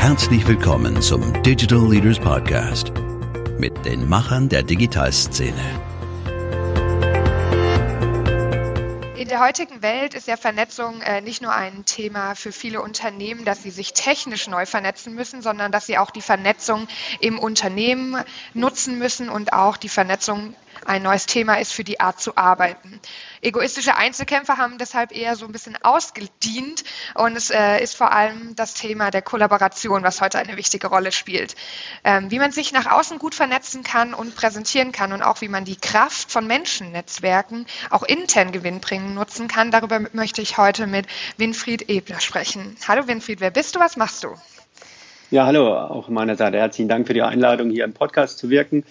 Herzlich willkommen zum Digital Leaders Podcast mit den Machern der Digitalszene. In der heutigen Welt ist ja Vernetzung äh, nicht nur ein Thema für viele Unternehmen, dass sie sich technisch neu vernetzen müssen, sondern dass sie auch die Vernetzung im Unternehmen nutzen müssen und auch die Vernetzung ein neues Thema ist für die Art zu arbeiten. Egoistische Einzelkämpfer haben deshalb eher so ein bisschen ausgedient und es äh, ist vor allem das Thema der Kollaboration, was heute eine wichtige Rolle spielt. Ähm, wie man sich nach außen gut vernetzen kann und präsentieren kann und auch wie man die Kraft von Menschennetzwerken auch intern gewinnbringend nutzen kann, darüber möchte ich heute mit Winfried Ebner sprechen. Hallo Winfried, wer bist du, was machst du? Ja, hallo, auch meiner Seite herzlichen Dank für die Einladung, hier im Podcast zu wirken.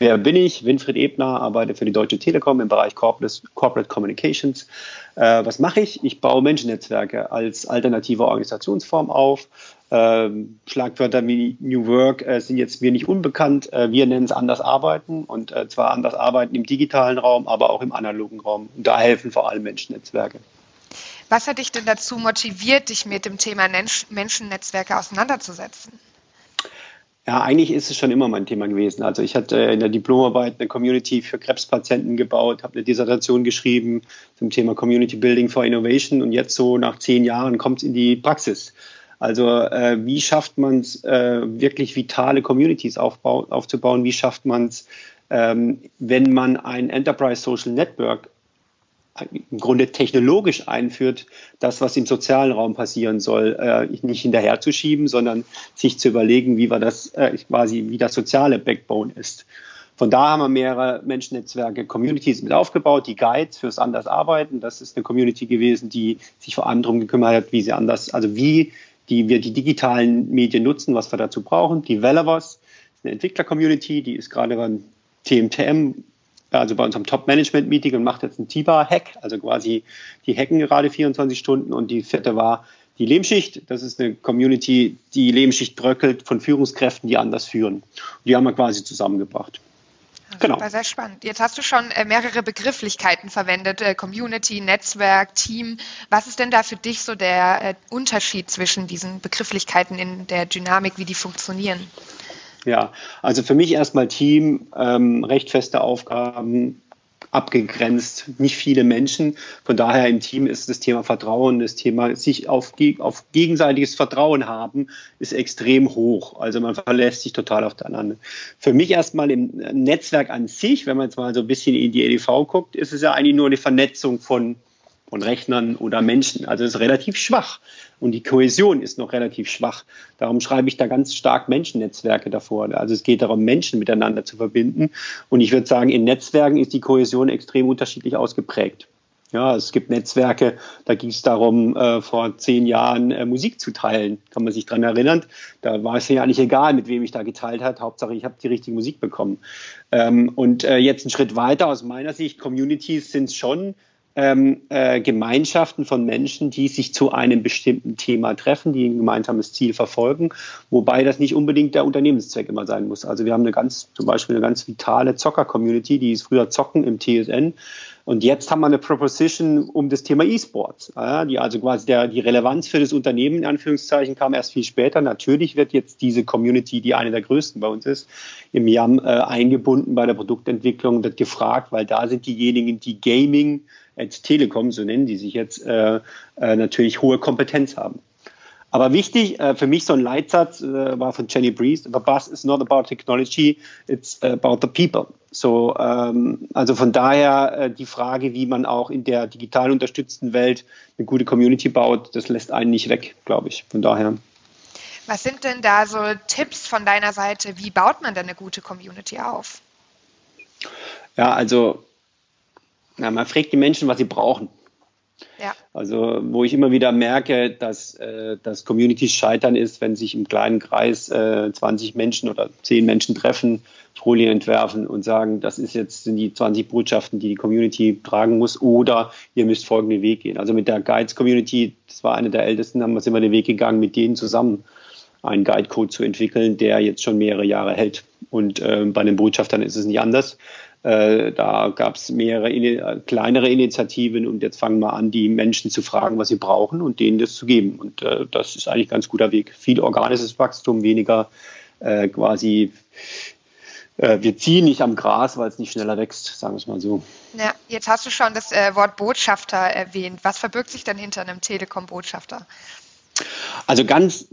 Wer bin ich? Winfried Ebner, arbeite für die Deutsche Telekom im Bereich Corporate, Communications. Äh, was mache ich? Ich baue Menschennetzwerke als alternative Organisationsform auf. Ähm, Schlagwörter wie New Work äh, sind jetzt mir nicht unbekannt. Äh, wir nennen es anders arbeiten und äh, zwar anders arbeiten im digitalen Raum, aber auch im analogen Raum. Und da helfen vor allem Menschennetzwerke. Was hat dich denn dazu motiviert, dich mit dem Thema Menschennetzwerke auseinanderzusetzen? Ja, eigentlich ist es schon immer mein Thema gewesen. Also ich hatte in der Diplomarbeit eine Community für Krebspatienten gebaut, habe eine Dissertation geschrieben zum Thema Community Building for Innovation und jetzt so nach zehn Jahren kommt es in die Praxis. Also äh, wie schafft man es, äh, wirklich vitale Communities aufbau, aufzubauen? Wie schafft man es, ähm, wenn man ein Enterprise Social Network im Grunde technologisch einführt, das, was im sozialen Raum passieren soll, äh, nicht hinterherzuschieben, sondern sich zu überlegen, wie wir das äh, quasi, wie das soziale Backbone ist. Von da haben wir mehrere Menschennetzwerke, Communities mit aufgebaut, die Guides fürs anders arbeiten. Das ist eine Community gewesen, die sich vor allem darum gekümmert hat, wie sie anders, also wie die, wir die digitalen Medien nutzen, was wir dazu brauchen. Developers, eine Entwickler-Community, die ist gerade beim TMTM also bei unserem Top-Management-Meeting und macht jetzt einen T-Bar-Hack, also quasi die hacken gerade 24 Stunden und die vierte war die Lehmschicht. Das ist eine Community, die Lehmschicht bröckelt von Führungskräften, die anders führen. Und die haben wir quasi zusammengebracht. Genau. Super, sehr spannend. Jetzt hast du schon äh, mehrere Begrifflichkeiten verwendet, äh, Community, Netzwerk, Team. Was ist denn da für dich so der äh, Unterschied zwischen diesen Begrifflichkeiten in der Dynamik, wie die funktionieren? Ja, also für mich erstmal Team, ähm, recht feste Aufgaben, abgegrenzt, nicht viele Menschen. Von daher im Team ist das Thema Vertrauen, das Thema sich auf, auf gegenseitiges Vertrauen haben, ist extrem hoch. Also man verlässt sich total auf den anderen. Für mich erstmal im Netzwerk an sich, wenn man jetzt mal so ein bisschen in die EDV guckt, ist es ja eigentlich nur eine Vernetzung von von Rechnern oder Menschen. Also es ist relativ schwach und die Kohäsion ist noch relativ schwach. Darum schreibe ich da ganz stark Menschennetzwerke davor. Also es geht darum, Menschen miteinander zu verbinden. Und ich würde sagen, in Netzwerken ist die Kohäsion extrem unterschiedlich ausgeprägt. Ja, es gibt Netzwerke, da ging es darum, äh, vor zehn Jahren äh, Musik zu teilen. Kann man sich daran erinnern? Da war es ja eigentlich egal, mit wem ich da geteilt habe. Hauptsache, ich habe die richtige Musik bekommen. Ähm, und äh, jetzt einen Schritt weiter aus meiner Sicht, Communities sind schon ähm, äh, Gemeinschaften von Menschen, die sich zu einem bestimmten Thema treffen, die ein gemeinsames Ziel verfolgen, wobei das nicht unbedingt der Unternehmenszweck immer sein muss. Also wir haben eine ganz, zum Beispiel eine ganz vitale Zocker-Community, die ist früher Zocken im TSN. Und jetzt haben wir eine Proposition um das Thema E-Sports, die also quasi der, die Relevanz für das Unternehmen in Anführungszeichen kam erst viel später. Natürlich wird jetzt diese Community, die eine der größten bei uns ist, im YAM äh, eingebunden bei der Produktentwicklung, wird gefragt, weil da sind diejenigen, die Gaming als Telekom, so nennen die sich jetzt, äh, äh, natürlich hohe Kompetenz haben. Aber wichtig, äh, für mich so ein Leitsatz äh, war von Jenny Breeze, the bus is not about technology, it's about the people. So, ähm, also von daher äh, die Frage, wie man auch in der digital unterstützten Welt eine gute Community baut, das lässt einen nicht weg, glaube ich. Von daher. Was sind denn da so Tipps von deiner Seite? Wie baut man denn eine gute Community auf? Ja, also na, man fragt die Menschen, was sie brauchen. Ja. Also, wo ich immer wieder merke, dass, äh, dass Communities scheitern ist, wenn sich im kleinen Kreis äh, 20 Menschen oder 10 Menschen treffen, Folien entwerfen und sagen, das ist jetzt, sind die 20 Botschaften, die die Community tragen muss, oder ihr müsst folgenden Weg gehen. Also mit der Guides Community, das war eine der ältesten, haben wir immer den Weg gegangen, mit denen zusammen einen Guide-Code zu entwickeln, der jetzt schon mehrere Jahre hält. Und äh, bei den Botschaftern ist es nicht anders. Äh, da gab es mehrere in, kleinere Initiativen und jetzt fangen wir an, die Menschen zu fragen, was sie brauchen und denen das zu geben. Und äh, das ist eigentlich ein ganz guter Weg. Viel organisches Wachstum, weniger äh, quasi äh, wir ziehen nicht am Gras, weil es nicht schneller wächst, sagen wir es mal so. Ja, jetzt hast du schon das äh, Wort Botschafter erwähnt. Was verbirgt sich denn hinter einem Telekom-Botschafter? Also ganz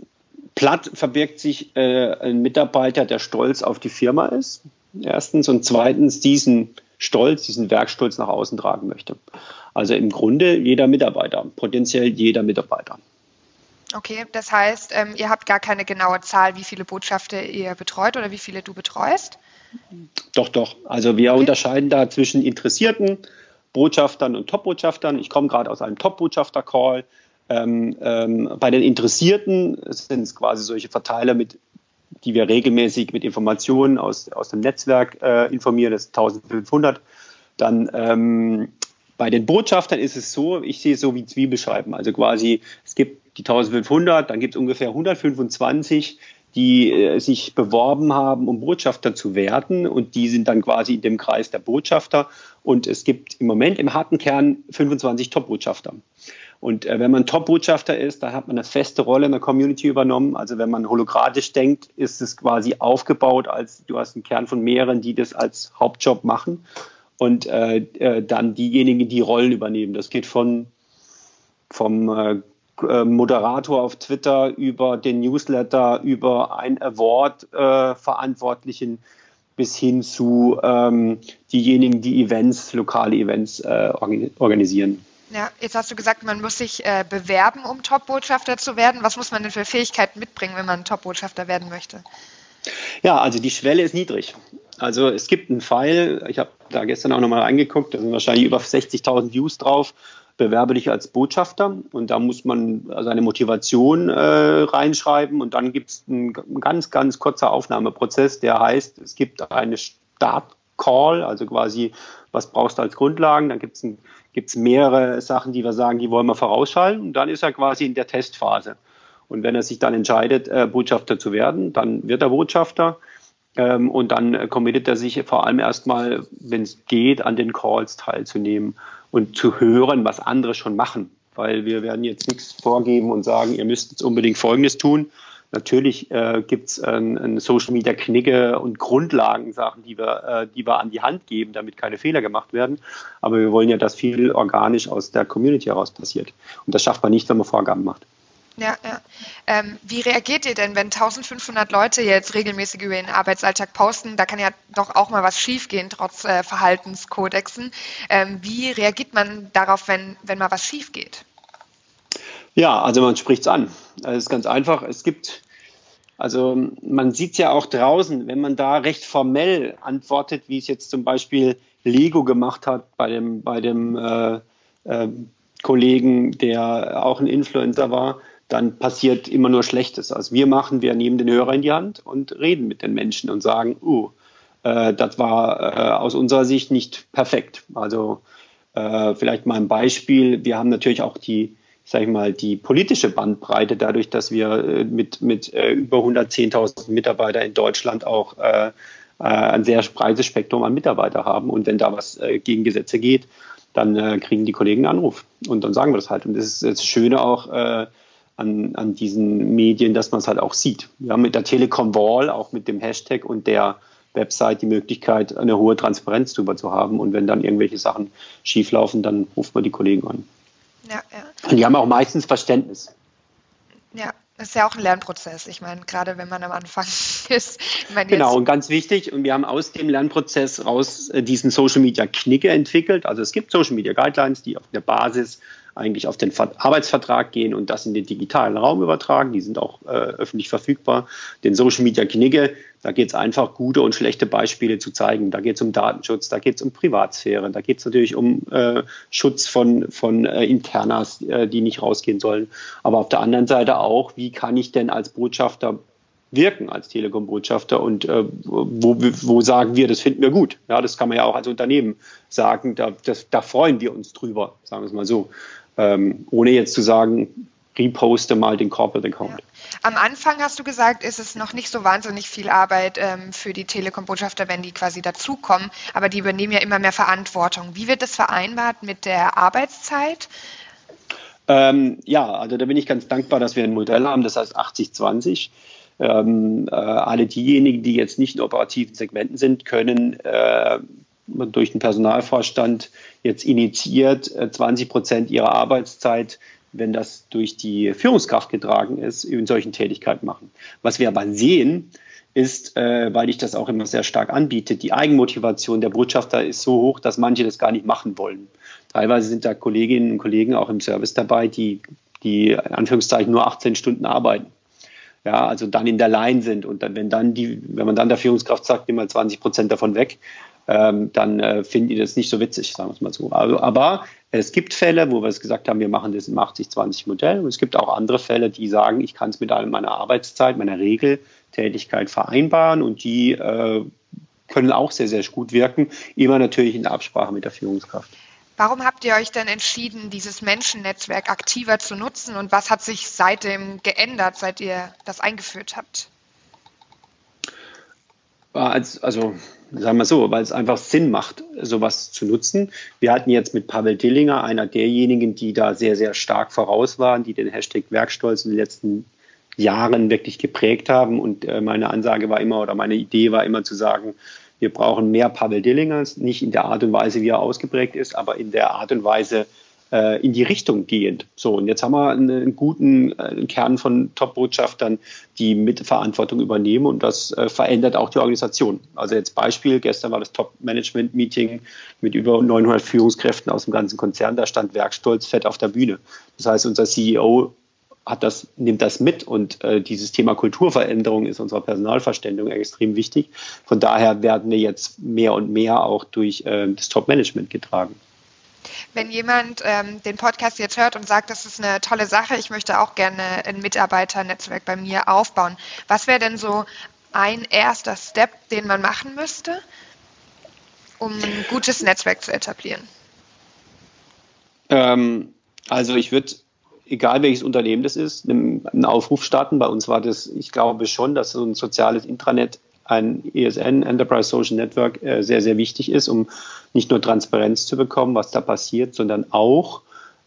platt verbirgt sich äh, ein Mitarbeiter, der stolz auf die Firma ist, erstens, und zweitens diesen Stolz, diesen Werkstolz nach außen tragen möchte. Also im Grunde jeder Mitarbeiter, potenziell jeder Mitarbeiter. Okay, das heißt, ähm, ihr habt gar keine genaue Zahl, wie viele Botschafter ihr betreut oder wie viele du betreust? Doch, doch. Also wir okay. unterscheiden da zwischen interessierten Botschaftern und Top-Botschaftern. Ich komme gerade aus einem Top-Botschafter-Call. Ähm, ähm, bei den Interessierten sind es quasi solche Verteiler, mit, die wir regelmäßig mit Informationen aus, aus dem Netzwerk äh, informieren. Das ist 1500. Dann ähm, bei den Botschaftern ist es so, ich sehe es so wie Zwiebelscheiben. Also quasi, es gibt die 1500, dann gibt es ungefähr 125, die äh, sich beworben haben, um Botschafter zu werden. Und die sind dann quasi in dem Kreis der Botschafter. Und es gibt im Moment im harten Kern 25 Top-Botschafter. Und äh, wenn man Top-Botschafter ist, dann hat man eine feste Rolle in der Community übernommen. Also wenn man hologratisch denkt, ist es quasi aufgebaut, als du hast einen Kern von mehreren, die das als Hauptjob machen. Und äh, äh, dann diejenigen, die Rollen übernehmen. Das geht von vom äh, äh, Moderator auf Twitter über den Newsletter, über ein Award-Verantwortlichen äh, bis hin zu ähm, diejenigen, die Events, lokale Events äh, organisieren. Ja, jetzt hast du gesagt, man muss sich äh, bewerben, um Top-Botschafter zu werden. Was muss man denn für Fähigkeiten mitbringen, wenn man Top-Botschafter werden möchte? Ja, also die Schwelle ist niedrig. Also es gibt einen Pfeil, ich habe da gestern auch nochmal reingeguckt, da sind wahrscheinlich über 60.000 Views drauf bewerbe dich als Botschafter und da muss man seine Motivation äh, reinschreiben und dann gibt es einen ganz, ganz kurzer Aufnahmeprozess, der heißt, es gibt eine Start-Call, also quasi, was brauchst du als Grundlagen, dann gibt es gibt's mehrere Sachen, die wir sagen, die wollen wir vorausschalten und dann ist er quasi in der Testphase. Und wenn er sich dann entscheidet, äh, Botschafter zu werden, dann wird er Botschafter. Ähm, und dann committet er sich vor allem erstmal, wenn es geht, an den Calls teilzunehmen und zu hören, was andere schon machen. Weil wir werden jetzt nichts vorgeben und sagen, ihr müsst jetzt unbedingt Folgendes tun. Natürlich äh, gibt es äh, Social Media Knigge und Grundlagensachen, die wir, äh, die wir an die Hand geben, damit keine Fehler gemacht werden. Aber wir wollen ja, dass viel organisch aus der Community heraus passiert. Und das schafft man nicht, wenn man Vorgaben macht. Ja, ja. Ähm, wie reagiert ihr denn, wenn 1500 Leute jetzt regelmäßig über ihren Arbeitsalltag posten? Da kann ja doch auch mal was schiefgehen, trotz äh, Verhaltenskodexen. Ähm, wie reagiert man darauf, wenn, wenn mal was schief geht? Ja, also man spricht es an. Es ist ganz einfach. Es gibt, also man sieht es ja auch draußen, wenn man da recht formell antwortet, wie es jetzt zum Beispiel Lego gemacht hat bei dem, bei dem äh, äh, Kollegen, der auch ein Influencer war, dann passiert immer nur Schlechtes. Also wir machen, wir nehmen den Hörer in die Hand und reden mit den Menschen und sagen, uh, äh, das war äh, aus unserer Sicht nicht perfekt. Also äh, vielleicht mal ein Beispiel. Wir haben natürlich auch die, sag ich mal, die politische Bandbreite dadurch, dass wir äh, mit, mit äh, über 110.000 Mitarbeitern in Deutschland auch äh, ein sehr breites Spektrum an Mitarbeitern haben. Und wenn da was gegen Gesetze geht, dann kriegen die Kollegen einen Anruf. Und dann sagen wir das halt. Und das ist das Schöne auch, an, an diesen Medien, dass man es halt auch sieht. Wir haben mit der Telekom Wall, auch mit dem Hashtag und der Website die Möglichkeit, eine hohe Transparenz darüber zu haben. Und wenn dann irgendwelche Sachen schieflaufen, dann ruft man die Kollegen an. Ja, ja. Und die haben auch meistens Verständnis. Ja, das ist ja auch ein Lernprozess. Ich meine, gerade wenn man am Anfang ist. genau, und ganz wichtig, und wir haben aus dem Lernprozess raus äh, diesen Social Media Knicke entwickelt. Also es gibt Social Media Guidelines, die auf der Basis eigentlich auf den Arbeitsvertrag gehen und das in den digitalen Raum übertragen. Die sind auch äh, öffentlich verfügbar. Den Social Media Knigge, da geht es einfach, gute und schlechte Beispiele zu zeigen. Da geht es um Datenschutz, da geht es um Privatsphäre, da geht es natürlich um äh, Schutz von, von äh, Internas, äh, die nicht rausgehen sollen. Aber auf der anderen Seite auch, wie kann ich denn als Botschafter wirken als Telekom-Botschafter und äh, wo, wo sagen wir, das finden wir gut. Ja, das kann man ja auch als Unternehmen sagen, da, das, da freuen wir uns drüber, sagen wir es mal so ähm, ohne jetzt zu sagen, reposte mal den Corporate Account. Ja. Am Anfang hast du gesagt, ist es noch nicht so wahnsinnig viel Arbeit ähm, für die Telekom-Botschafter, wenn die quasi dazukommen, aber die übernehmen ja immer mehr Verantwortung. Wie wird das vereinbart mit der Arbeitszeit? Ähm, ja, also da bin ich ganz dankbar, dass wir ein Modell haben, das heißt 80-20. Ähm, äh, alle diejenigen, die jetzt nicht in operativen Segmenten sind, können äh, durch den Personalvorstand jetzt initiiert äh, 20 Prozent ihrer Arbeitszeit wenn das durch die Führungskraft getragen ist, in solchen Tätigkeiten machen. Was wir aber sehen, ist, äh, weil ich das auch immer sehr stark anbiete, die Eigenmotivation der Botschafter ist so hoch, dass manche das gar nicht machen wollen. Teilweise sind da Kolleginnen und Kollegen auch im Service dabei, die, die in Anführungszeichen nur 18 Stunden arbeiten. Ja, also dann in der Line sind und dann, wenn dann die, wenn man dann der Führungskraft sagt, nimm mal 20 Prozent davon weg, ähm, dann äh, finden die das nicht so witzig, sagen wir es mal so. Also, aber es gibt Fälle, wo wir es gesagt haben, wir machen das im 80-20-Modell. Und es gibt auch andere Fälle, die sagen, ich kann es mit meiner Arbeitszeit, meiner Regeltätigkeit vereinbaren und die äh, können auch sehr, sehr gut wirken, immer natürlich in Absprache mit der Führungskraft. Warum habt ihr euch denn entschieden, dieses Menschennetzwerk aktiver zu nutzen und was hat sich seitdem geändert, seit ihr das eingeführt habt? Also sagen wir so, weil es einfach Sinn macht, sowas zu nutzen. Wir hatten jetzt mit Pavel Dillinger, einer derjenigen, die da sehr, sehr stark voraus waren, die den Hashtag Werkstolz in den letzten Jahren wirklich geprägt haben. Und äh, meine Ansage war immer oder meine Idee war immer zu sagen, wir brauchen mehr Pavel Dillingers, nicht in der Art und Weise, wie er ausgeprägt ist, aber in der Art und Weise, äh, in die Richtung gehend. So, und jetzt haben wir einen guten äh, Kern von Top-Botschaftern, die mit Verantwortung übernehmen und das äh, verändert auch die Organisation. Also jetzt Beispiel, gestern war das Top-Management-Meeting mit über 900 Führungskräften aus dem ganzen Konzern, da stand Werkstolz fett auf der Bühne. Das heißt, unser CEO hat das, nimmt das mit und äh, dieses Thema Kulturveränderung ist unserer Personalverständigung extrem wichtig. Von daher werden wir jetzt mehr und mehr auch durch äh, das Top-Management getragen. Wenn jemand ähm, den Podcast jetzt hört und sagt, das ist eine tolle Sache, ich möchte auch gerne ein Mitarbeiternetzwerk bei mir aufbauen, was wäre denn so ein erster Step, den man machen müsste, um ein gutes Netzwerk zu etablieren? Ähm, also ich würde, egal welches Unternehmen das ist, einen Aufruf starten. Bei uns war das, ich glaube schon, dass so ein soziales Intranet ein ESN, Enterprise Social Network, äh, sehr, sehr wichtig ist, um nicht nur Transparenz zu bekommen, was da passiert, sondern auch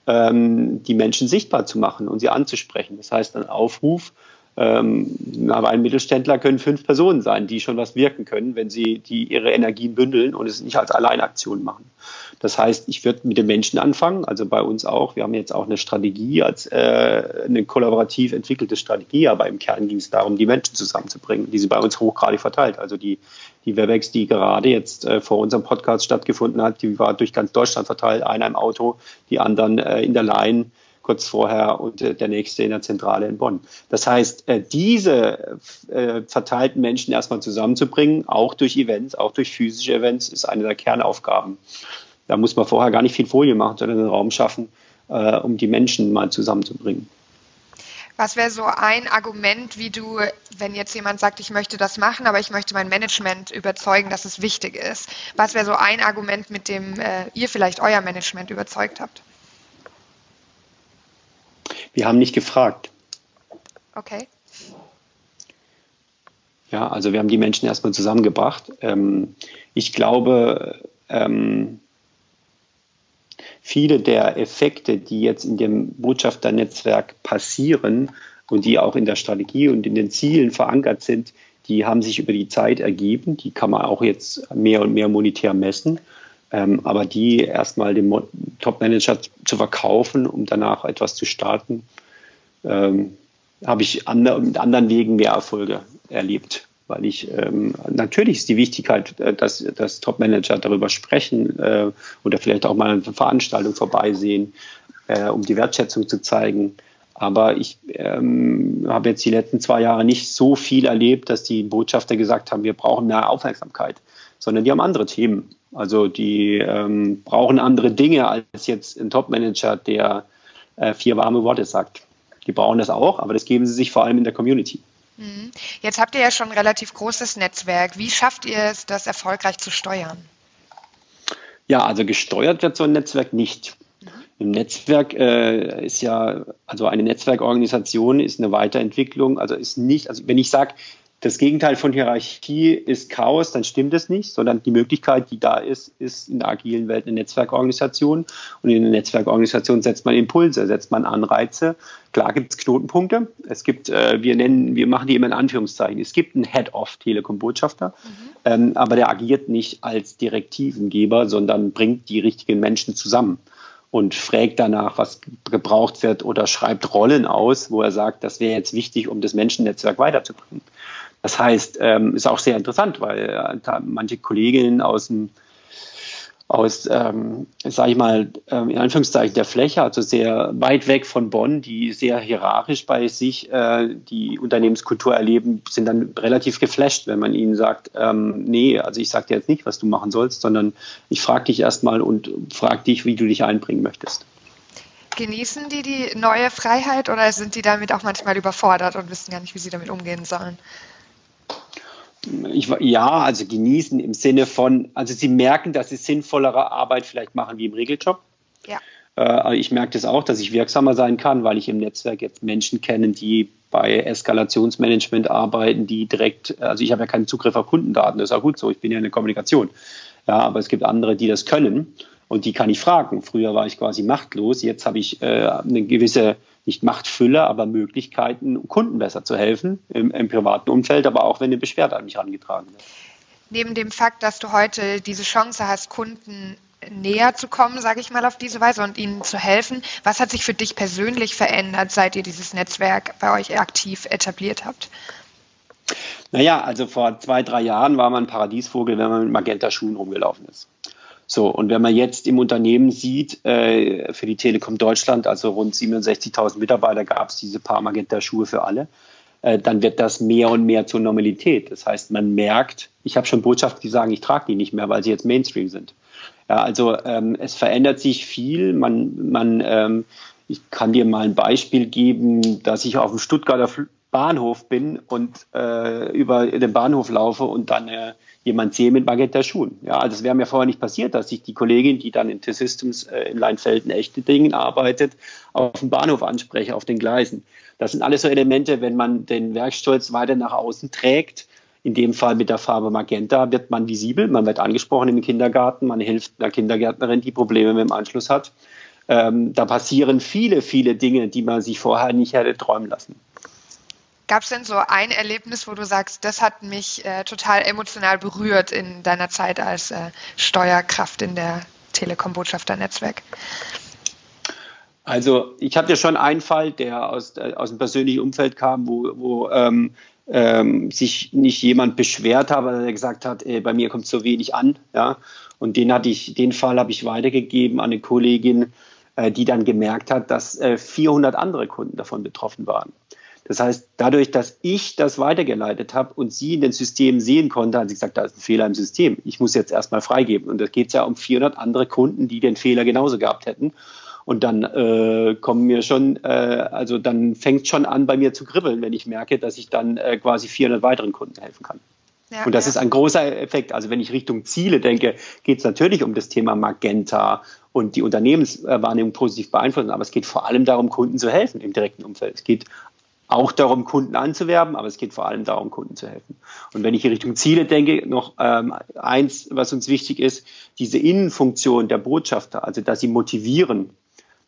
ähm, die Menschen sichtbar zu machen und sie anzusprechen. Das heißt, ein Aufruf, ähm, aber ein Mittelständler können fünf Personen sein, die schon was wirken können, wenn sie die ihre Energien bündeln und es nicht als Alleinaktion machen. Das heißt, ich würde mit den Menschen anfangen, also bei uns auch. Wir haben jetzt auch eine Strategie als äh, eine kollaborativ entwickelte Strategie, aber im Kern ging es darum, die Menschen zusammenzubringen. Die sind bei uns hochgradig verteilt. Also die, die Webex, die gerade jetzt äh, vor unserem Podcast stattgefunden hat, die war durch ganz Deutschland verteilt, einer im Auto, die anderen äh, in der Line kurz vorher und äh, der nächste in der Zentrale in Bonn. Das heißt, äh, diese äh, verteilten Menschen erstmal zusammenzubringen, auch durch Events, auch durch physische Events, ist eine der Kernaufgaben. Da muss man vorher gar nicht viel Folie machen, sondern einen Raum schaffen, um die Menschen mal zusammenzubringen. Was wäre so ein Argument, wie du, wenn jetzt jemand sagt, ich möchte das machen, aber ich möchte mein Management überzeugen, dass es wichtig ist? Was wäre so ein Argument, mit dem äh, ihr vielleicht euer Management überzeugt habt? Wir haben nicht gefragt. Okay. Ja, also wir haben die Menschen erstmal zusammengebracht. Ähm, ich glaube, ähm, viele der Effekte, die jetzt in dem Botschafternetzwerk passieren und die auch in der Strategie und in den Zielen verankert sind, die haben sich über die Zeit ergeben. Die kann man auch jetzt mehr und mehr monetär messen. Ähm, aber die erstmal dem Top-Manager zu verkaufen, um danach etwas zu starten, ähm, habe ich andre, mit anderen Wegen mehr Erfolge erlebt. Weil ich ähm, natürlich ist die Wichtigkeit, äh, dass, dass Top-Manager darüber sprechen äh, oder vielleicht auch mal eine Veranstaltung vorbeisehen, äh, um die Wertschätzung zu zeigen. Aber ich ähm, habe jetzt die letzten zwei Jahre nicht so viel erlebt, dass die Botschafter gesagt haben, wir brauchen mehr Aufmerksamkeit, sondern die haben andere Themen. Also die ähm, brauchen andere Dinge als jetzt ein Top-Manager, der äh, vier warme Worte sagt. Die brauchen das auch, aber das geben sie sich vor allem in der Community. Mhm. Jetzt habt ihr ja schon ein relativ großes Netzwerk. Wie schafft ihr es, das erfolgreich zu steuern? Ja, also gesteuert wird so ein Netzwerk nicht. Mhm. Im Netzwerk äh, ist ja, also eine Netzwerkorganisation ist eine Weiterentwicklung, also ist nicht, also wenn ich sage, das Gegenteil von Hierarchie ist Chaos, dann stimmt es nicht, sondern die Möglichkeit, die da ist, ist in der agilen Welt eine Netzwerkorganisation. Und in einer Netzwerkorganisation setzt man Impulse, setzt man Anreize. Klar gibt es Knotenpunkte. Es gibt, äh, wir nennen, wir machen die immer in Anführungszeichen. Es gibt einen Head-of-Telekom-Botschafter, mhm. ähm, aber der agiert nicht als Direktivengeber, sondern bringt die richtigen Menschen zusammen und fragt danach, was gebraucht wird oder schreibt Rollen aus, wo er sagt, das wäre jetzt wichtig, um das Menschennetzwerk weiterzubringen. Das heißt, ähm, ist auch sehr interessant, weil äh, manche Kolleginnen aus dem aus, ähm, sage ich mal, ähm, in Anführungszeichen der Fläche, also sehr weit weg von Bonn, die sehr hierarchisch bei sich äh, die Unternehmenskultur erleben, sind dann relativ geflasht, wenn man ihnen sagt, ähm, nee, also ich sage dir jetzt nicht, was du machen sollst, sondern ich frage dich erstmal und frage dich, wie du dich einbringen möchtest. Genießen die die neue Freiheit oder sind die damit auch manchmal überfordert und wissen gar nicht, wie sie damit umgehen sollen? Ich, ja, also genießen im Sinne von, also sie merken, dass sie sinnvollere Arbeit vielleicht machen wie im Regeljob. Ja. Äh, ich merke das auch, dass ich wirksamer sein kann, weil ich im Netzwerk jetzt Menschen kenne, die bei Eskalationsmanagement arbeiten, die direkt, also ich habe ja keinen Zugriff auf Kundendaten, das ist auch gut so, ich bin ja in der Kommunikation. Ja, aber es gibt andere, die das können und die kann ich fragen. Früher war ich quasi machtlos, jetzt habe ich äh, eine gewisse nicht Machtfülle, aber Möglichkeiten, Kunden besser zu helfen im, im privaten Umfeld, aber auch wenn eine Beschwerde an mich herangetragen wird. Neben dem Fakt, dass du heute diese Chance hast, Kunden näher zu kommen, sage ich mal auf diese Weise und ihnen zu helfen. Was hat sich für dich persönlich verändert, seit ihr dieses Netzwerk bei euch aktiv etabliert habt? Naja, also vor zwei, drei Jahren war man Paradiesvogel, wenn man mit Magenta-Schuhen rumgelaufen ist. So, und wenn man jetzt im Unternehmen sieht, äh, für die Telekom Deutschland, also rund 67.000 Mitarbeiter, gab es diese paar Magenta-Schuhe für alle, äh, dann wird das mehr und mehr zur Normalität. Das heißt, man merkt, ich habe schon Botschaften, die sagen, ich trage die nicht mehr, weil sie jetzt Mainstream sind. Ja, also ähm, es verändert sich viel. Man, man, ähm, ich kann dir mal ein Beispiel geben, dass ich auf dem Stuttgarter Bahnhof bin und äh, über den Bahnhof laufe und dann äh, jemand sehe mit Magenta-Schuhen. Ja, also es wäre mir vorher nicht passiert, dass ich die Kollegin, die dann in T-Systems äh, in Leinfelden echte Dinge arbeitet, auf dem Bahnhof anspreche, auf den Gleisen. Das sind alles so Elemente, wenn man den Werkstolz weiter nach außen trägt, in dem Fall mit der Farbe Magenta, wird man visibel, man wird angesprochen im Kindergarten, man hilft einer Kindergärtnerin, die Probleme mit dem Anschluss hat. Ähm, da passieren viele, viele Dinge, die man sich vorher nicht hätte träumen lassen. Gab es denn so ein Erlebnis, wo du sagst, das hat mich äh, total emotional berührt in deiner Zeit als äh, Steuerkraft in der Telekom-Botschafter-Netzwerk? Also ich hatte schon einen Fall, der aus, äh, aus dem persönlichen Umfeld kam, wo, wo ähm, ähm, sich nicht jemand beschwert hat, weil er gesagt hat, ey, bei mir kommt so wenig an. Ja? Und den hatte ich, den Fall habe ich weitergegeben an eine Kollegin, äh, die dann gemerkt hat, dass äh, 400 andere Kunden davon betroffen waren. Das heißt, dadurch, dass ich das weitergeleitet habe und sie in den Systemen sehen konnte, hat sie gesagt, da ist ein Fehler im System. Ich muss jetzt erstmal freigeben. Und da geht es ja um 400 andere Kunden, die den Fehler genauso gehabt hätten. Und dann äh, kommen mir schon, äh, also dann fängt schon an, bei mir zu kribbeln, wenn ich merke, dass ich dann äh, quasi 400 weiteren Kunden helfen kann. Ja, und das ja. ist ein großer Effekt. Also wenn ich Richtung Ziele denke, geht es natürlich um das Thema Magenta und die Unternehmenswahrnehmung positiv beeinflussen. Aber es geht vor allem darum, Kunden zu helfen im direkten Umfeld. Es geht auch darum, Kunden anzuwerben, aber es geht vor allem darum, Kunden zu helfen. Und wenn ich in Richtung Ziele denke, noch ähm, eins, was uns wichtig ist, diese Innenfunktion der Botschafter, also dass sie motivieren,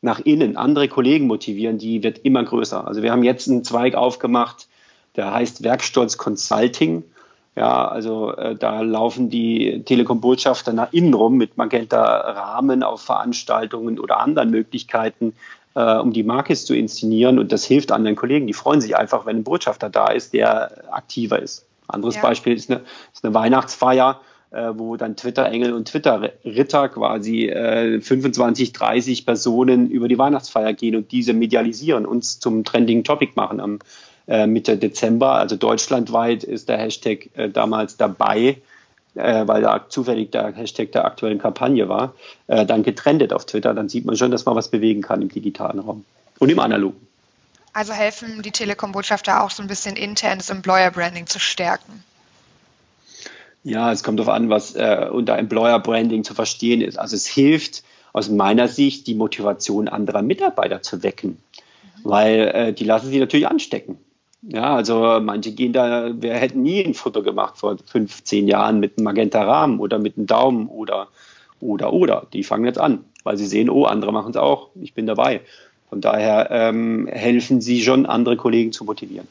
nach innen, andere Kollegen motivieren, die wird immer größer. Also wir haben jetzt einen Zweig aufgemacht, der heißt Werkstolz Consulting. Ja, also äh, da laufen die Telekom-Botschafter nach innen rum mit Magenta-Rahmen auf Veranstaltungen oder anderen Möglichkeiten, äh, um die Marke zu inszenieren. Und das hilft anderen Kollegen. Die freuen sich einfach, wenn ein Botschafter da ist, der aktiver ist. Anderes ja. Beispiel ist eine, ist eine Weihnachtsfeier, äh, wo dann Twitter-Engel und Twitter-Ritter quasi äh, 25, 30 Personen über die Weihnachtsfeier gehen und diese medialisieren, uns zum Trending Topic machen am äh, Mitte Dezember. Also deutschlandweit ist der Hashtag äh, damals dabei äh, weil da zufällig der Hashtag der aktuellen Kampagne war, äh, dann getrendet auf Twitter, dann sieht man schon, dass man was bewegen kann im digitalen Raum und im analogen. Also helfen die Telekom-Botschafter auch so ein bisschen internes Employer-Branding zu stärken? Ja, es kommt darauf an, was äh, unter Employer-Branding zu verstehen ist. Also es hilft aus meiner Sicht die Motivation anderer Mitarbeiter zu wecken, mhm. weil äh, die lassen sich natürlich anstecken. Ja, also manche gehen da, wir hätten nie ein Foto gemacht vor 15 Jahren mit einem Magenta Rahmen oder mit einem Daumen oder, oder, oder. Die fangen jetzt an, weil sie sehen, oh, andere machen es auch, ich bin dabei. Von daher ähm, helfen sie schon, andere Kollegen zu motivieren.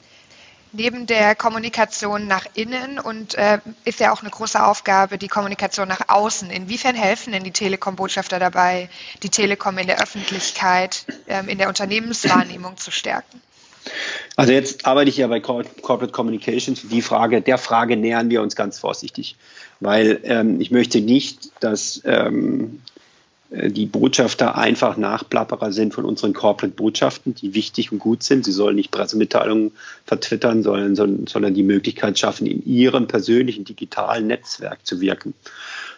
Neben der Kommunikation nach innen und äh, ist ja auch eine große Aufgabe die Kommunikation nach außen. Inwiefern helfen denn die Telekom-Botschafter dabei, die Telekom in der Öffentlichkeit, ähm, in der Unternehmenswahrnehmung zu stärken? Also jetzt arbeite ich ja bei Corporate Communications. Die Frage, der Frage nähern wir uns ganz vorsichtig, weil ähm, ich möchte nicht, dass ähm, äh, die Botschafter einfach Nachplapperer sind von unseren Corporate-Botschaften, die wichtig und gut sind. Sie sollen nicht Pressemitteilungen vertwittern, sondern, sondern die Möglichkeit schaffen, in ihrem persönlichen digitalen Netzwerk zu wirken.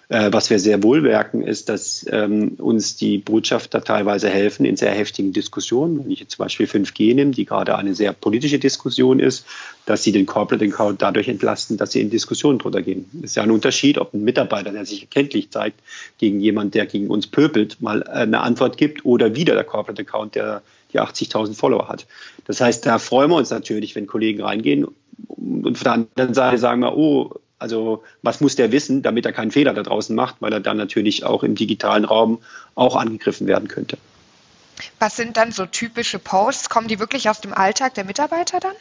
Äh, was wir sehr wohl merken, ist, dass ähm, uns die Botschafter teilweise helfen in sehr heftigen Diskussionen. Wenn ich jetzt zum Beispiel 5G nehme, die gerade eine sehr politische Diskussion ist, dass sie den Corporate Account dadurch entlasten, dass sie in Diskussionen drunter gehen. Ist ja ein Unterschied, ob ein Mitarbeiter, der sich erkenntlich zeigt, gegen jemand, der gegen uns pöbelt, mal äh, eine Antwort gibt oder wieder der Corporate Account, der die 80.000 Follower hat. Das heißt, da freuen wir uns natürlich, wenn Kollegen reingehen und auf der anderen Seite sagen wir, oh, also was muss der wissen, damit er keinen Fehler da draußen macht, weil er dann natürlich auch im digitalen Raum auch angegriffen werden könnte. Was sind dann so typische Posts? Kommen die wirklich aus dem Alltag der Mitarbeiter dann?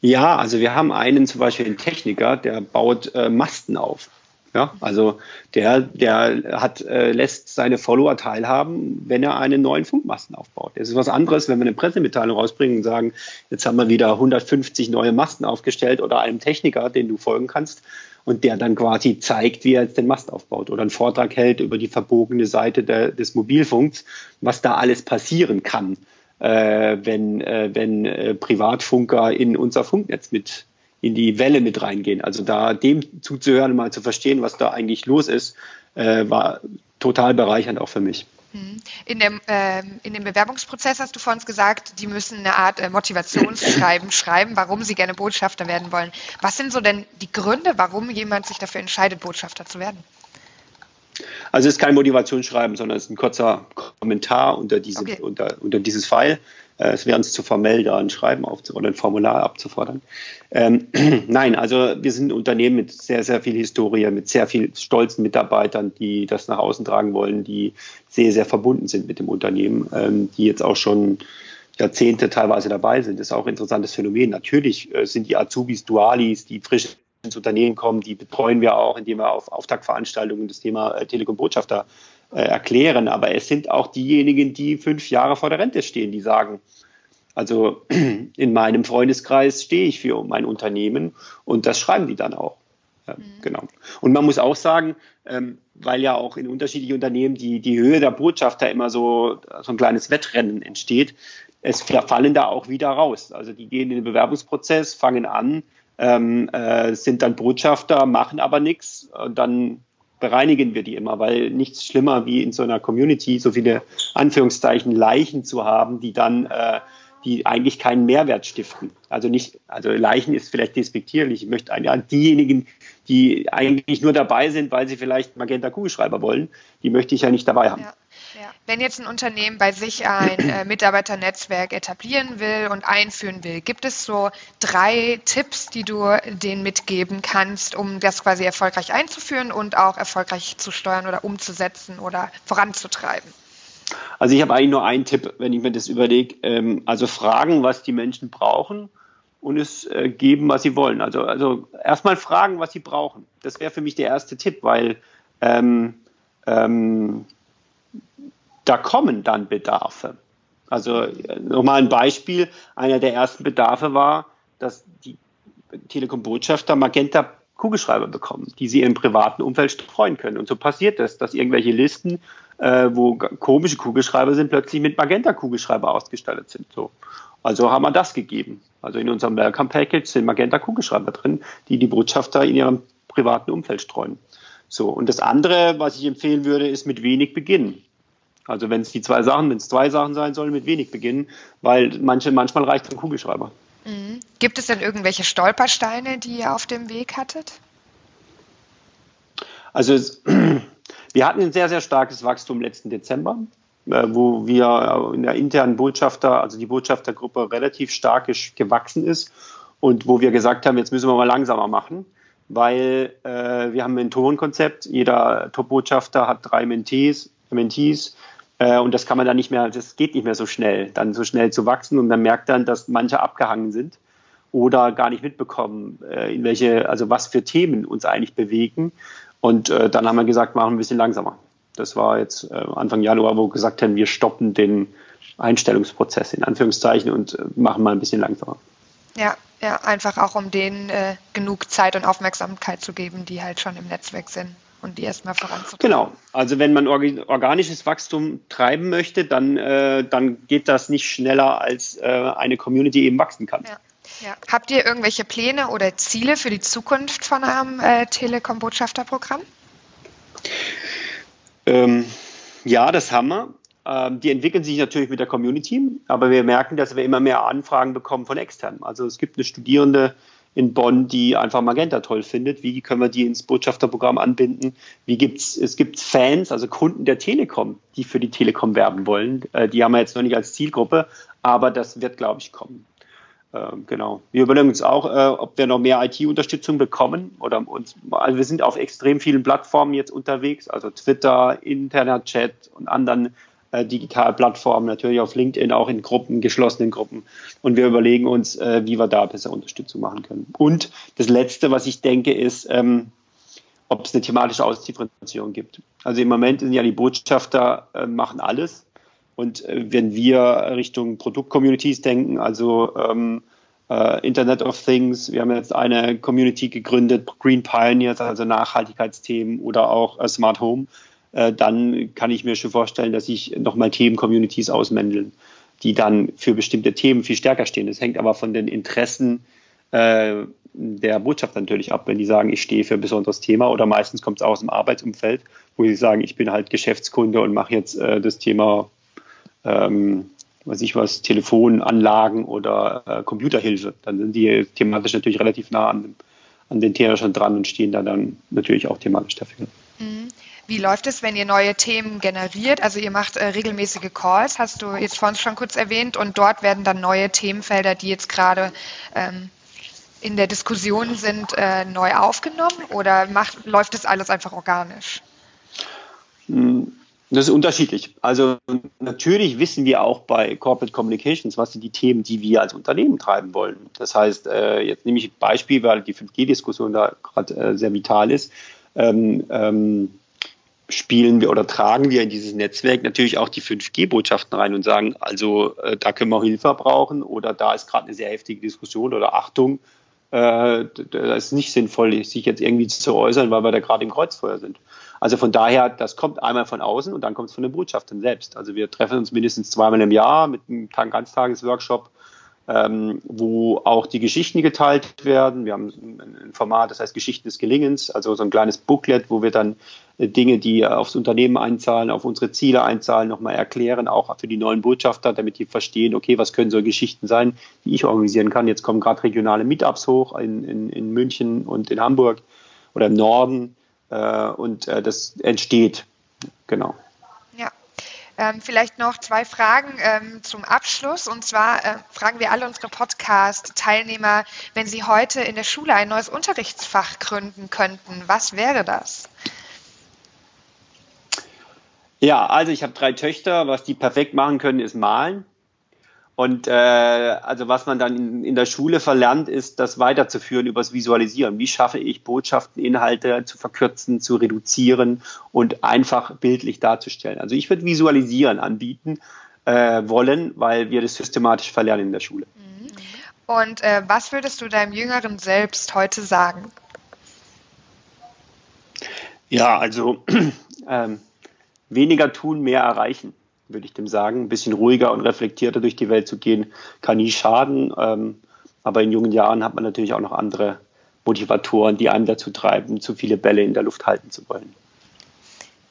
Ja, also wir haben einen zum Beispiel einen Techniker, der baut äh, Masten auf. Ja, also der, der hat, äh, lässt seine Follower teilhaben, wenn er einen neuen Funkmasten aufbaut. Das ist was anderes, wenn wir eine Pressemitteilung rausbringen und sagen, jetzt haben wir wieder 150 neue Masten aufgestellt oder einem Techniker, den du folgen kannst und der dann quasi zeigt, wie er jetzt den Mast aufbaut oder einen Vortrag hält über die verbogene Seite der, des Mobilfunks, was da alles passieren kann, äh, wenn, äh, wenn äh, Privatfunker in unser Funknetz mit in die Welle mit reingehen. Also da dem zuzuhören, mal zu verstehen, was da eigentlich los ist, äh, war total bereichernd auch für mich. Mhm. In dem, äh, in dem Bewerbungsprozess hast du vorhin gesagt, die müssen eine Art äh, Motivationsschreiben schreiben, warum sie gerne Botschafter werden wollen. Was sind so denn die Gründe, warum jemand sich dafür entscheidet, Botschafter zu werden? Also es ist kein Motivationsschreiben, sondern es ist ein kurzer Kommentar unter, diese, okay. unter, unter dieses File. Äh, es wäre uns zu formell, da ein Schreiben oder ein Formular abzufordern. Ähm, nein, also wir sind ein Unternehmen mit sehr, sehr viel Historie, mit sehr viel stolzen Mitarbeitern, die das nach außen tragen wollen, die sehr, sehr verbunden sind mit dem Unternehmen, ähm, die jetzt auch schon Jahrzehnte teilweise dabei sind. Das ist auch ein interessantes Phänomen. Natürlich äh, sind die Azubis, Dualis, die frisch ins Unternehmen kommen, die betreuen wir auch, indem wir auf Auftaktveranstaltungen das Thema äh, Telekom-Botschafter äh, erklären. Aber es sind auch diejenigen, die fünf Jahre vor der Rente stehen, die sagen, also in meinem Freundeskreis stehe ich für mein Unternehmen und das schreiben die dann auch. Ja, mhm. Genau. Und man muss auch sagen, ähm, weil ja auch in unterschiedlichen Unternehmen die, die Höhe der Botschafter immer so, so ein kleines Wettrennen entsteht, es fallen da auch wieder raus. Also die gehen in den Bewerbungsprozess, fangen an, ähm, äh, sind dann Botschafter, machen aber nichts und dann bereinigen wir die immer, weil nichts schlimmer wie in so einer Community so viele Anführungszeichen Leichen zu haben, die dann äh, die eigentlich keinen Mehrwert stiften. Also nicht, also Leichen ist vielleicht despektierlich. Ich möchte an diejenigen, die eigentlich nur dabei sind, weil sie vielleicht Magenta Kugelschreiber wollen, die möchte ich ja nicht dabei haben. Ja. Ja. Wenn jetzt ein Unternehmen bei sich ein äh, Mitarbeiternetzwerk etablieren will und einführen will, gibt es so drei Tipps, die du denen mitgeben kannst, um das quasi erfolgreich einzuführen und auch erfolgreich zu steuern oder umzusetzen oder voranzutreiben? Also ich habe eigentlich nur einen Tipp, wenn ich mir das überlege. Ähm, also fragen, was die Menschen brauchen und es äh, geben, was sie wollen. Also, also erstmal fragen, was sie brauchen. Das wäre für mich der erste Tipp, weil ähm, ähm, da kommen dann Bedarfe. Also äh, nochmal ein Beispiel. Einer der ersten Bedarfe war, dass die Telekom-Botschafter Magenta Kugelschreiber bekommen, die sie im privaten Umfeld streuen können. Und so passiert es, dass irgendwelche Listen äh, wo komische Kugelschreiber sind, plötzlich mit Magenta-Kugelschreiber ausgestattet sind. So. Also haben wir das gegeben. Also in unserem Welcome Package sind Magenta-Kugelschreiber drin, die die Botschafter in ihrem privaten Umfeld streuen. So. Und das andere, was ich empfehlen würde, ist mit wenig beginnen. Also wenn es die zwei Sachen, wenn es zwei Sachen sein sollen, mit wenig beginnen, weil manche, manchmal reicht ein Kugelschreiber. Mhm. Gibt es denn irgendwelche Stolpersteine, die ihr auf dem Weg hattet? Also es, Wir hatten ein sehr, sehr starkes Wachstum letzten Dezember, äh, wo wir in der internen Botschafter, also die Botschaftergruppe relativ stark gewachsen ist und wo wir gesagt haben, jetzt müssen wir mal langsamer machen, weil äh, wir haben ein Mentorenkonzept. Jeder Top-Botschafter hat drei Mentees, Mentees äh, und das kann man dann nicht mehr, das geht nicht mehr so schnell, dann so schnell zu wachsen und man merkt dann, dass manche abgehangen sind oder gar nicht mitbekommen, äh, in welche, also was für Themen uns eigentlich bewegen. Und äh, dann haben wir gesagt, machen wir ein bisschen langsamer. Das war jetzt äh, Anfang Januar, wo wir gesagt haben, wir stoppen den Einstellungsprozess in Anführungszeichen und äh, machen mal ein bisschen langsamer. Ja, ja, einfach auch um denen äh, genug Zeit und Aufmerksamkeit zu geben, die halt schon im Netzwerk sind und die erstmal voranzubringen. Genau, also wenn man organisches Wachstum treiben möchte, dann, äh, dann geht das nicht schneller, als äh, eine Community eben wachsen kann. Ja. Ja. Habt ihr irgendwelche Pläne oder Ziele für die Zukunft von eurem äh, Telekom-Botschafterprogramm? Ähm, ja, das haben wir. Ähm, die entwickeln sich natürlich mit der Community, aber wir merken, dass wir immer mehr Anfragen bekommen von externen. Also es gibt eine Studierende in Bonn, die einfach Magenta toll findet. Wie können wir die ins Botschafterprogramm anbinden? Wie gibt's, es gibt Fans, also Kunden der Telekom, die für die Telekom werben wollen. Äh, die haben wir jetzt noch nicht als Zielgruppe, aber das wird, glaube ich, kommen. Ähm, genau. Wir überlegen uns auch, äh, ob wir noch mehr IT-Unterstützung bekommen oder uns, also wir sind auf extrem vielen Plattformen jetzt unterwegs, also Twitter, Internet-Chat und anderen äh, Digitalplattformen, natürlich auf LinkedIn, auch in Gruppen, geschlossenen Gruppen. Und wir überlegen uns, äh, wie wir da besser Unterstützung machen können. Und das Letzte, was ich denke, ist, ähm, ob es eine thematische Ausdifferenzierung gibt. Also im Moment sind ja die Botschafter äh, machen alles und äh, wenn wir Richtung Produkt-Communities denken, also ähm, äh, Internet of Things, wir haben jetzt eine Community gegründet, Green Pioneers, also Nachhaltigkeitsthemen oder auch äh, Smart Home, äh, dann kann ich mir schon vorstellen, dass sich nochmal Themen-Communities ausmändeln, die dann für bestimmte Themen viel stärker stehen. Das hängt aber von den Interessen äh, der Botschaft natürlich ab, wenn die sagen, ich stehe für ein besonderes Thema oder meistens kommt es aus dem Arbeitsumfeld, wo sie sagen, ich bin halt Geschäftskunde und mache jetzt äh, das Thema ähm, weiß ich was, Telefonanlagen oder äh, Computerhilfe. Dann sind die thematisch natürlich relativ nah an, an den Themen schon dran und stehen da dann natürlich auch thematisch dafür. Mhm. Wie läuft es, wenn ihr neue Themen generiert? Also ihr macht äh, regelmäßige Calls, hast du jetzt vorhin schon kurz erwähnt, und dort werden dann neue Themenfelder, die jetzt gerade ähm, in der Diskussion sind, äh, neu aufgenommen oder macht, läuft das alles einfach organisch? Mhm. Das ist unterschiedlich. Also natürlich wissen wir auch bei Corporate Communications, was sind die Themen, die wir als Unternehmen treiben wollen. Das heißt, äh, jetzt nehme ich ein Beispiel, weil die 5G-Diskussion da gerade äh, sehr vital ist. Ähm, ähm, spielen wir oder tragen wir in dieses Netzwerk natürlich auch die 5G-Botschaften rein und sagen, also äh, da können wir Hilfe brauchen oder da ist gerade eine sehr heftige Diskussion oder Achtung, da ist nicht sinnvoll, sich jetzt irgendwie zu äußern, weil wir da gerade im Kreuzfeuer sind. Also von daher, das kommt einmal von außen und dann kommt es von den Botschaftern selbst. Also wir treffen uns mindestens zweimal im Jahr mit einem Ganztagesworkshop, ähm, wo auch die Geschichten geteilt werden. Wir haben ein Format, das heißt Geschichten des Gelingens, also so ein kleines Booklet, wo wir dann äh, Dinge, die aufs Unternehmen einzahlen, auf unsere Ziele einzahlen, nochmal erklären, auch für die neuen Botschafter, damit die verstehen, okay, was können so Geschichten sein, die ich organisieren kann. Jetzt kommen gerade regionale Meetups hoch in, in, in München und in Hamburg oder im Norden äh, und äh, das entsteht. Genau. Ja. Ähm, vielleicht noch zwei Fragen ähm, zum Abschluss. Und zwar äh, fragen wir alle unsere Podcast-Teilnehmer, wenn sie heute in der Schule ein neues Unterrichtsfach gründen könnten, was wäre das? Ja, also ich habe drei Töchter. Was die perfekt machen können, ist malen. Und äh, also was man dann in, in der Schule verlernt, ist, das weiterzuführen übers Visualisieren. Wie schaffe ich Botschaften, Inhalte zu verkürzen, zu reduzieren und einfach bildlich darzustellen? Also ich würde Visualisieren anbieten äh, wollen, weil wir das systematisch verlernen in der Schule. Mhm. Und äh, was würdest du deinem Jüngeren selbst heute sagen? Ja, also ähm, weniger tun, mehr erreichen würde ich dem sagen. Ein bisschen ruhiger und reflektierter durch die Welt zu gehen, kann nie schaden. Ähm, aber in jungen Jahren hat man natürlich auch noch andere Motivatoren, die einem dazu treiben, zu viele Bälle in der Luft halten zu wollen.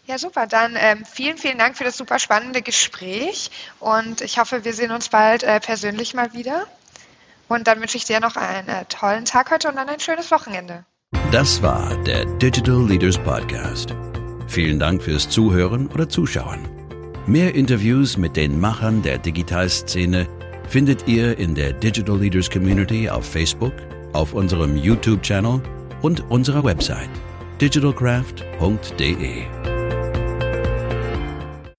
Ja, super. Dann ähm, vielen, vielen Dank für das super spannende Gespräch und ich hoffe, wir sehen uns bald äh, persönlich mal wieder. Und dann wünsche ich dir noch einen äh, tollen Tag heute und dann ein schönes Wochenende. Das war der Digital Leaders Podcast. Vielen Dank fürs Zuhören oder Zuschauen. Mehr Interviews mit den Machern der Digitalszene findet ihr in der Digital Leaders Community auf Facebook, auf unserem YouTube-Channel und unserer Website digitalcraft.de.